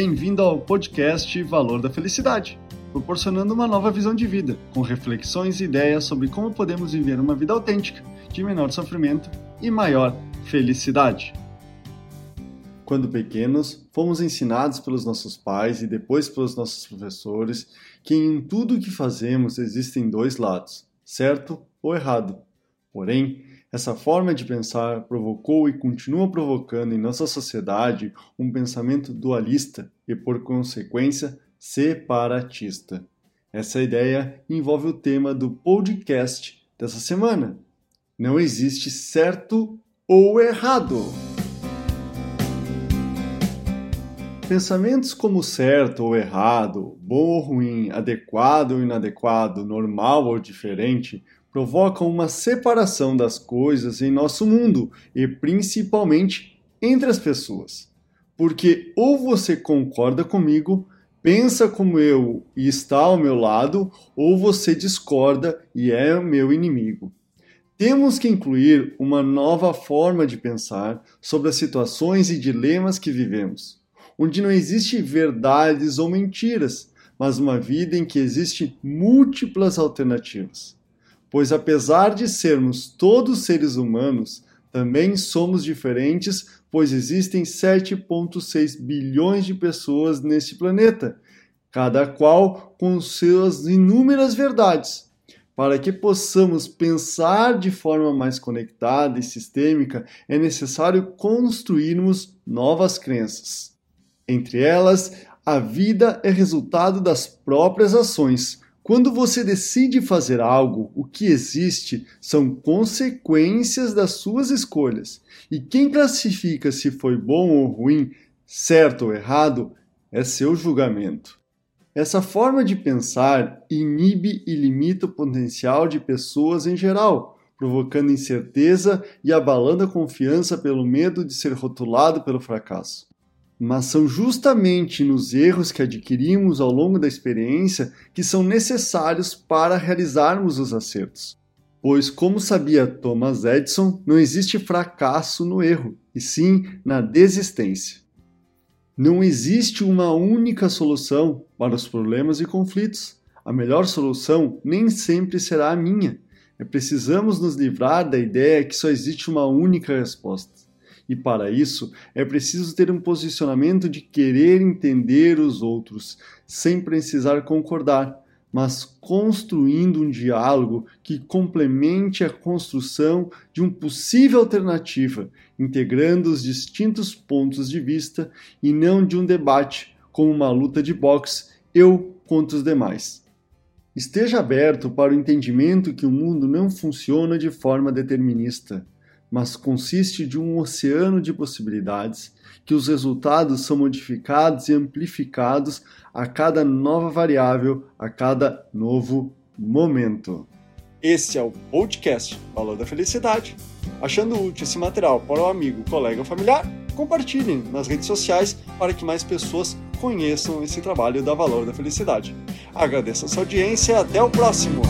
Bem-vindo ao podcast Valor da Felicidade, proporcionando uma nova visão de vida, com reflexões e ideias sobre como podemos viver uma vida autêntica, de menor sofrimento e maior felicidade. Quando pequenos, fomos ensinados pelos nossos pais e depois pelos nossos professores que em tudo o que fazemos existem dois lados, certo ou errado. Porém, essa forma de pensar provocou e continua provocando em nossa sociedade um pensamento dualista e, por consequência, separatista. Essa ideia envolve o tema do podcast dessa semana. Não existe certo ou errado. Pensamentos como certo ou errado, bom ou ruim, adequado ou inadequado, normal ou diferente provocam uma separação das coisas em nosso mundo e principalmente entre as pessoas. Porque ou você concorda comigo, pensa como eu e está ao meu lado, ou você discorda e é meu inimigo. Temos que incluir uma nova forma de pensar sobre as situações e dilemas que vivemos, onde não existe verdades ou mentiras, mas uma vida em que existem múltiplas alternativas pois apesar de sermos todos seres humanos, também somos diferentes, pois existem 7,6 bilhões de pessoas neste planeta, cada qual com suas inúmeras verdades. Para que possamos pensar de forma mais conectada e sistêmica, é necessário construirmos novas crenças. Entre elas, a vida é resultado das próprias ações quando você decide fazer algo, o que existe são consequências das suas escolhas. E quem classifica se foi bom ou ruim, certo ou errado, é seu julgamento. Essa forma de pensar inibe e limita o potencial de pessoas em geral, provocando incerteza e abalando a confiança pelo medo de ser rotulado pelo fracasso mas são justamente nos erros que adquirimos ao longo da experiência que são necessários para realizarmos os acertos. Pois, como sabia Thomas Edison, não existe fracasso no erro, e sim na desistência. Não existe uma única solução para os problemas e conflitos. A melhor solução nem sempre será a minha. É precisamos nos livrar da ideia que só existe uma única resposta. E para isso é preciso ter um posicionamento de querer entender os outros, sem precisar concordar, mas construindo um diálogo que complemente a construção de uma possível alternativa, integrando os distintos pontos de vista e não de um debate, como uma luta de boxe, eu contra os demais. Esteja aberto para o entendimento que o mundo não funciona de forma determinista mas consiste de um oceano de possibilidades que os resultados são modificados e amplificados a cada nova variável, a cada novo momento. Esse é o podcast Valor da Felicidade. Achando útil esse material para o amigo, colega ou familiar, compartilhem nas redes sociais para que mais pessoas conheçam esse trabalho da Valor da Felicidade. Agradeço a sua audiência e até o próximo!